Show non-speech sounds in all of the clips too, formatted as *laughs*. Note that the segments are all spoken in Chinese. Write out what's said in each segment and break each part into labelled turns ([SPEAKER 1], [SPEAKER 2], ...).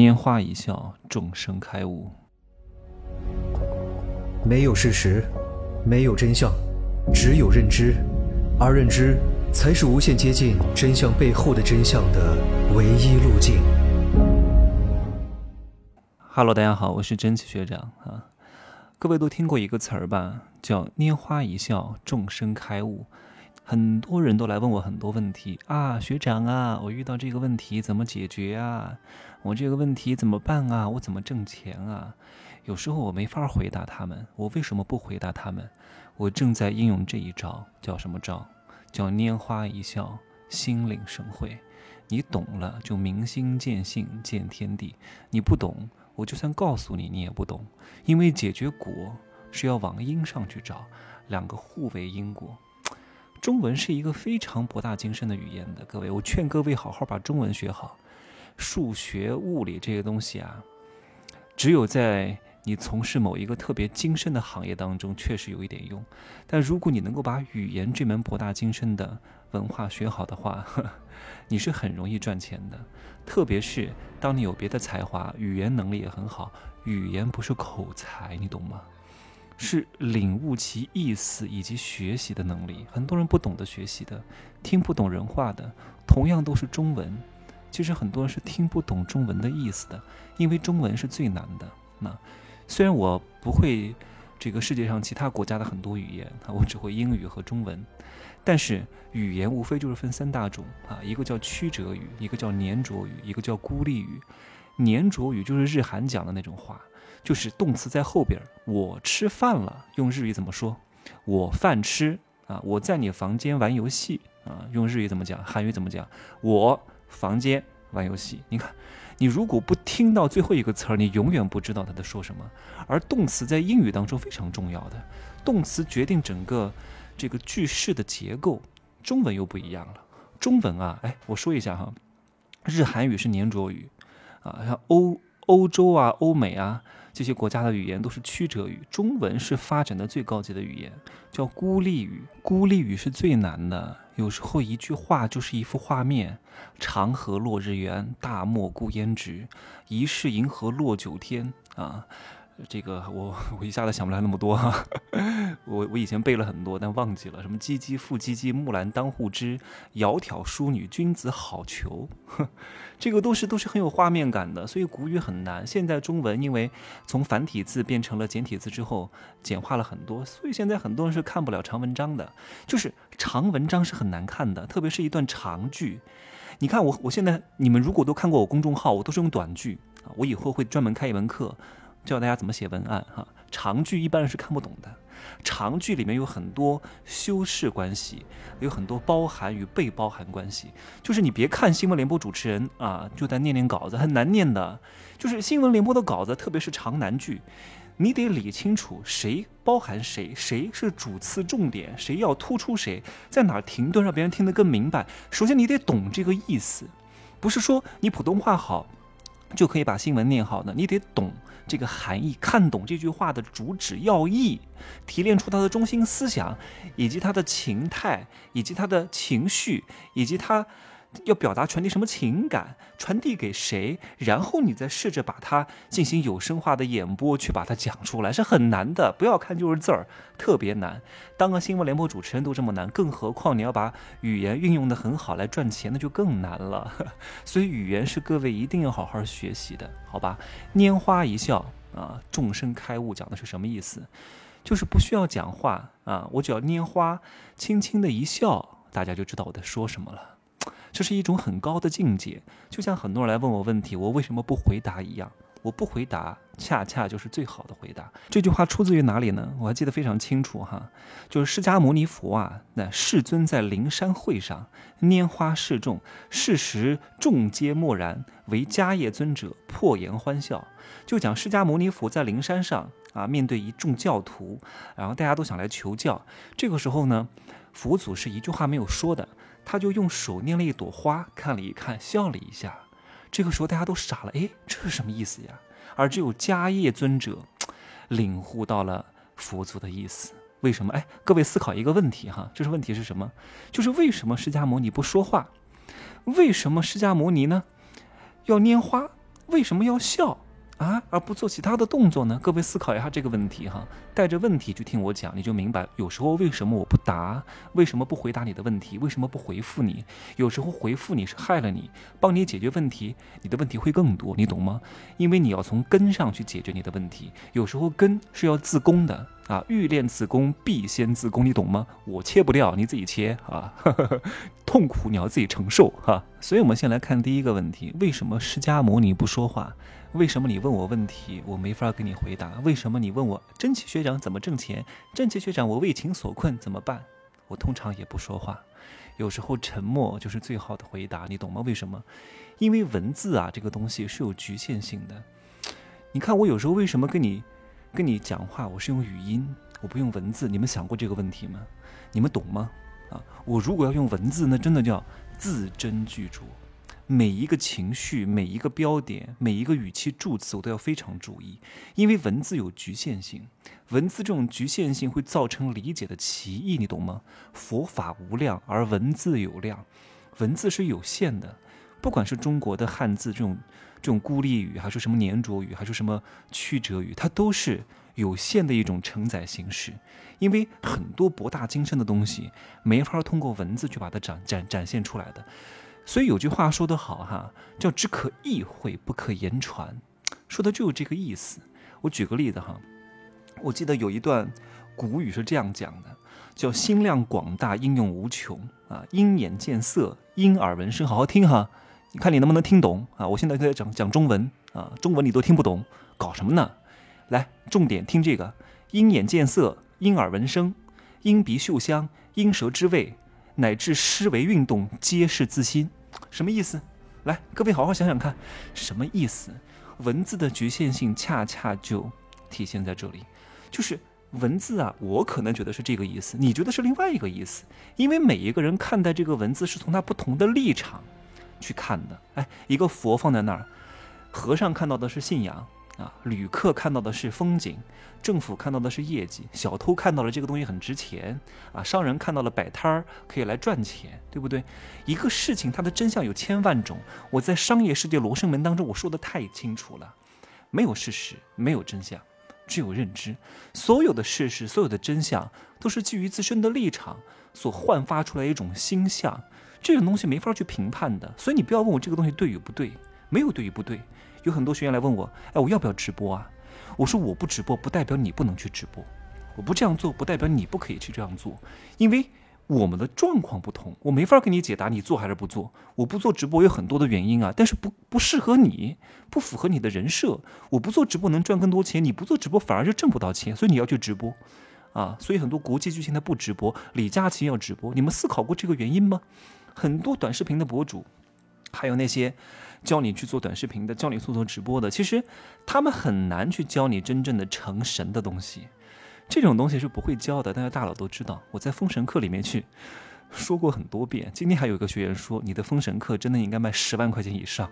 [SPEAKER 1] 拈花一笑，众生开悟。
[SPEAKER 2] 没有事实，没有真相，只有认知，而认知才是无限接近真相背后的真相的唯一路径。
[SPEAKER 1] Hello，大家好，我是真奇学长啊。各位都听过一个词儿吧，叫“拈花一笑，众生开悟”。很多人都来问我很多问题啊，学长啊，我遇到这个问题怎么解决啊？我这个问题怎么办啊？我怎么挣钱啊？有时候我没法回答他们，我为什么不回答他们？我正在应用这一招，叫什么招？叫拈花一笑，心领神会。你懂了，就明心见性见天地；你不懂，我就算告诉你，你也不懂。因为解决果是要往因上去找，两个互为因果。中文是一个非常博大精深的语言的，各位，我劝各位好好把中文学好。数学、物理这些东西啊，只有在你从事某一个特别精深的行业当中，确实有一点用。但如果你能够把语言这门博大精深的文化学好的话，*laughs* 你是很容易赚钱的。特别是当你有别的才华，语言能力也很好，语言不是口才，你懂吗？是领悟其意思以及学习的能力。很多人不懂得学习的，听不懂人话的，同样都是中文。其实很多人是听不懂中文的意思的，因为中文是最难的。那虽然我不会这个世界上其他国家的很多语言，我只会英语和中文，但是语言无非就是分三大种啊，一个叫曲折语，一个叫黏着语，一个叫孤立语。黏着语就是日韩讲的那种话。就是动词在后边，我吃饭了，用日语怎么说？我饭吃啊，我在你房间玩游戏啊，用日语怎么讲？韩语怎么讲？我房间玩游戏。你看，你如果不听到最后一个词儿，你永远不知道他在说什么。而动词在英语当中非常重要的，动词决定整个这个句式的结构。中文又不一样了，中文啊，哎，我说一下哈，日韩语是黏着语啊，像欧欧洲啊、欧美啊。这些国家的语言都是曲折语，中文是发展的最高级的语言，叫孤立语。孤立语是最难的，有时候一句话就是一幅画面：长河落日圆，大漠孤烟直，疑是银河落九天啊。这个我我一下子想不来那么多哈，*laughs* 我我以前背了很多，但忘记了什么唧唧复唧唧，木兰当户织，窈窕淑女，君子好逑。*laughs* 这个都是都是很有画面感的，所以古语很难。现在中文因为从繁体字变成了简体字之后，简化了很多，所以现在很多人是看不了长文章的，就是长文章是很难看的，特别是一段长句。你看我我现在你们如果都看过我公众号，我都是用短句啊，我以后会专门开一门课。教大家怎么写文案哈，长句一般人是看不懂的，长句里面有很多修饰关系，有很多包含与被包含关系。就是你别看新闻联播主持人啊，就在念念稿子，很难念的。就是新闻联播的稿子，特别是长难句，你得理清楚谁包含谁，谁是主次重点，谁要突出谁，在哪停顿让别人听得更明白。首先你得懂这个意思，不是说你普通话好。就可以把新闻念好的，你得懂这个含义，看懂这句话的主旨要义，提炼出它的中心思想，以及它的情态，以及它的情绪，以及它。要表达传递什么情感，传递给谁，然后你再试着把它进行有声化的演播，去把它讲出来，是很难的。不要看就是字儿，特别难。当个新闻联播主持人都这么难，更何况你要把语言运用的很好来赚钱，那就更难了。*laughs* 所以语言是各位一定要好好学习的，好吧？拈花一笑啊，众生开悟，讲的是什么意思？就是不需要讲话啊，我只要拈花，轻轻的一笑，大家就知道我在说什么了。这是一种很高的境界，就像很多人来问我问题，我为什么不回答一样。我不回答，恰恰就是最好的回答。这句话出自于哪里呢？我还记得非常清楚哈，就是释迦牟尼佛啊，那世尊在灵山会上拈花示众，事时众皆默然，唯迦叶尊者破颜欢笑。就讲释迦牟尼佛在灵山上啊，面对一众教徒，然后大家都想来求教，这个时候呢，佛祖是一句话没有说的。他就用手捏了一朵花，看了一看，笑了一下。这个时候大家都傻了，哎，这是什么意思呀？而只有迦叶尊者领悟到了佛祖的意思。为什么？哎，各位思考一个问题哈，这是问题是什么？就是为什么释迦牟尼不说话？为什么释迦牟尼呢要拈花？为什么要笑？啊，而不做其他的动作呢？各位思考一下这个问题哈，带着问题去听我讲，你就明白有时候为什么我不答，为什么不回答你的问题，为什么不回复你？有时候回复你是害了你，帮你解决问题，你的问题会更多，你懂吗？因为你要从根上去解决你的问题，有时候根是要自宫的啊，欲练此功，必先自宫，你懂吗？我切不掉，你自己切啊，*laughs* 痛苦你要自己承受哈。所以我们先来看第一个问题：为什么释迦牟尼不说话？为什么你问我问题，我没法给你回答？为什么你问我真奇学长怎么挣钱？真奇学长，我为情所困怎么办？我通常也不说话，有时候沉默就是最好的回答，你懂吗？为什么？因为文字啊，这个东西是有局限性的。你看我有时候为什么跟你跟你讲话，我是用语音，我不用文字。你们想过这个问题吗？你们懂吗？啊，我如果要用文字，那真的叫字斟句酌。每一个情绪、每一个标点、每一个语气助词，我都要非常注意，因为文字有局限性，文字这种局限性会造成理解的歧义，你懂吗？佛法无量，而文字有量，文字是有限的，不管是中国的汉字这种这种孤立语，还是什么黏着语，还是什么曲折语，它都是有限的一种承载形式，因为很多博大精深的东西没法通过文字去把它展展展现出来的。所以有句话说得好哈，叫“只可意会，不可言传”，说的就是这个意思。我举个例子哈，我记得有一段古语是这样讲的，叫“心量广大，应用无穷啊，鹰眼见色，因耳闻声”。好好听哈，你看你能不能听懂啊？我现在在讲讲中文啊，中文你都听不懂，搞什么呢？来，重点听这个：鹰眼见色，因耳闻声，鹰鼻嗅香，因舌知味，乃至诗为运动，皆是自心。什么意思？来，各位好好想想看，什么意思？文字的局限性恰恰就体现在这里，就是文字啊，我可能觉得是这个意思，你觉得是另外一个意思，因为每一个人看待这个文字是从他不同的立场去看的。哎，一个佛放在那儿，和尚看到的是信仰。啊，旅客看到的是风景，政府看到的是业绩，小偷看到了这个东西很值钱啊，商人看到了摆摊儿可以来赚钱，对不对？一个事情它的真相有千万种，我在商业世界罗生门当中我说的太清楚了，没有事实，没有真相，只有认知。所有的事实，所有的真相，都是基于自身的立场所焕发出来一种心象，这种东西没法去评判的。所以你不要问我这个东西对与不对，没有对与不对。有很多学员来问我，哎，我要不要直播啊？我说我不直播，不代表你不能去直播；我不这样做，不代表你不可以去这样做。因为我们的状况不同，我没法给你解答你做还是不做。我不做直播有很多的原因啊，但是不不适合你，不符合你的人设。我不做直播能赚更多钱，你不做直播反而就挣不到钱，所以你要去直播啊。所以很多国际巨星他不直播，李佳琦要直播，你们思考过这个原因吗？很多短视频的博主，还有那些。教你去做短视频的，教你做做直播的，其实他们很难去教你真正的成神的东西，这种东西是不会教的。但是大佬都知道，我在封神课里面去 *laughs* 说过很多遍。今天还有一个学员说，你的封神课真的应该卖十万块钱以上，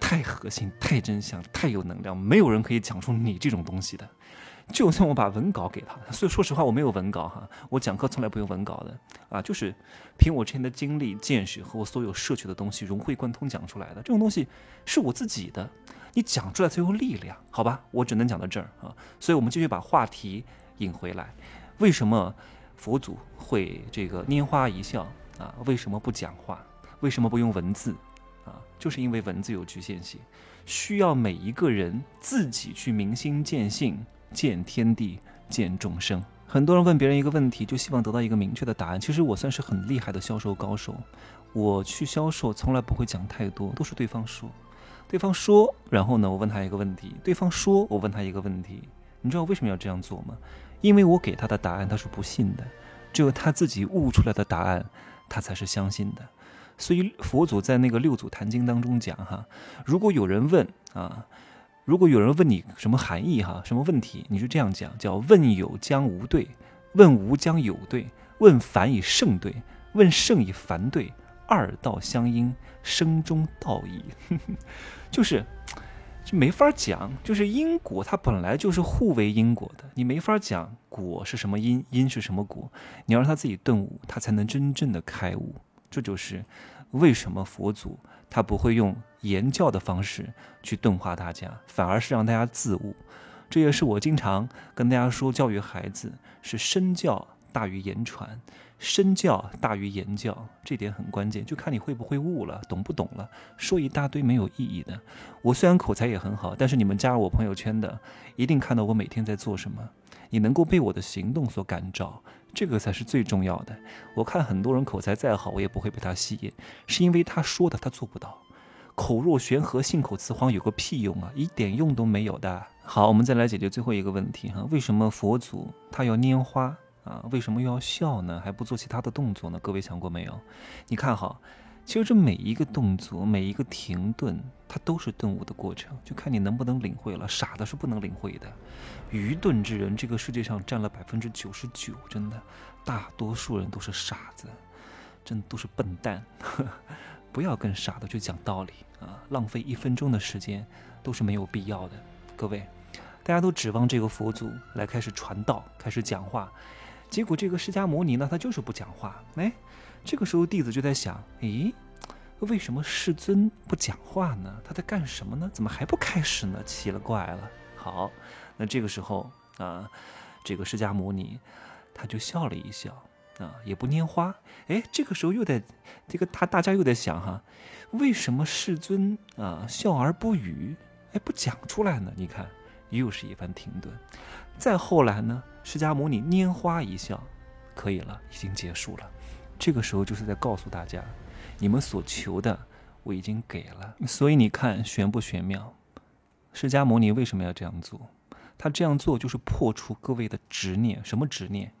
[SPEAKER 1] 太核心、太真相、太有能量，没有人可以讲出你这种东西的。就算我把文稿给他，*laughs* 所以说实话我没有文稿哈，我讲课从来不用文稿的啊，就是凭我之前的经历、见识和我所有摄取的东西融会贯通讲出来的。这种东西是我自己的，你讲出来才有力量，好吧？我只能讲到这儿啊，所以我们继续把话题引回来。为什么佛祖会这个拈花一笑啊？为什么不讲话？为什么不用文字啊？就是因为文字有局限性，需要每一个人自己去明心见性。见天地，见众生。很多人问别人一个问题，就希望得到一个明确的答案。其实我算是很厉害的销售高手。我去销售，从来不会讲太多，都是对方说，对方说，然后呢，我问他一个问题，对方说，我问他一个问题。你知道为什么要这样做吗？因为我给他的答案他是不信的，只有他自己悟出来的答案，他才是相信的。所以佛祖在那个六祖坛经当中讲哈，如果有人问啊。如果有人问你什么含义哈，什么问题，你就这样讲，叫问有将无对，问无将有对，问凡以圣对，问圣以凡对，二道相应，生中道义，*laughs* 就是，就没法讲，就是因果它本来就是互为因果的，你没法讲果是什么因，因是什么果，你要让他自己顿悟，他才能真正的开悟，这就是为什么佛祖他不会用言教的方式去钝化大家，反而是让大家自悟。这也是我经常跟大家说，教育孩子是身教大于言传，身教大于言教，这点很关键，就看你会不会悟了，懂不懂了。说一大堆没有意义的。我虽然口才也很好，但是你们加入我朋友圈的，一定看到我每天在做什么。你能够被我的行动所感召，这个才是最重要的。我看很多人口才再好，我也不会被他吸引，是因为他说的他做不到。口若悬河、信口雌黄有个屁用啊，一点用都没有的。好，我们再来解决最后一个问题哈，为什么佛祖他要拈花啊？为什么又要笑呢？还不做其他的动作呢？各位想过没有？你看哈。其实这每一个动作，每一个停顿，它都是顿悟的过程，就看你能不能领会了。傻的是不能领会的，愚钝之人，这个世界上占了百分之九十九，真的，大多数人都是傻子，真都是笨蛋。不要跟傻的去讲道理啊，浪费一分钟的时间都是没有必要的。各位，大家都指望这个佛祖来开始传道，开始讲话，结果这个释迦牟尼呢，他就是不讲话，哎。这个时候，弟子就在想：咦，为什么世尊不讲话呢？他在干什么呢？怎么还不开始呢？奇了怪了。好，那这个时候啊，这个释迦牟尼他就笑了一笑啊，也不拈花。哎，这个时候又在这个他大家又在想哈，为什么世尊啊笑而不语？哎，不讲出来呢？你看，又是一番停顿。再后来呢，释迦牟尼拈花一笑，可以了，已经结束了。这个时候就是在告诉大家，你们所求的我已经给了，所以你看玄不玄妙？释迦牟尼为什么要这样做？他这样做就是破除各位的执念，什么执念？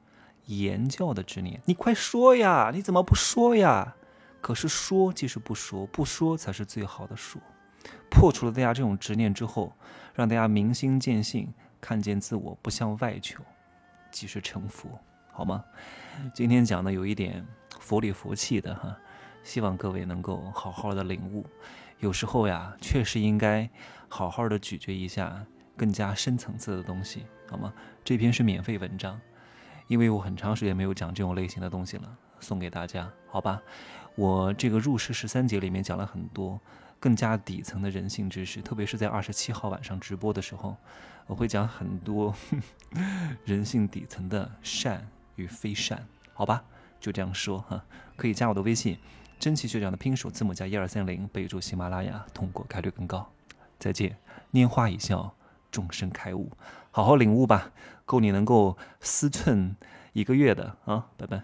[SPEAKER 1] 言教的执念。你快说呀！你怎么不说呀？可是说即是不说，不说才是最好的说。破除了大家这种执念之后，让大家明心见性，看见自我不向外求，即是成佛，好吗？今天讲的有一点。佛里佛气的哈，希望各位能够好好的领悟。有时候呀，确实应该好好的咀嚼一下更加深层次的东西，好吗？这篇是免费文章，因为我很长时间没有讲这种类型的东西了，送给大家，好吧？我这个入世十三节里面讲了很多更加底层的人性知识，特别是在二十七号晚上直播的时候，我会讲很多 *laughs* 人性底层的善与非善，好吧？就这样说哈，可以加我的微信，真奇学长的拼手字母加一二三零，备注喜马拉雅，通过概率更高。再见，拈花一笑，众生开悟，好好领悟吧，够你能够思忖一个月的啊，拜拜。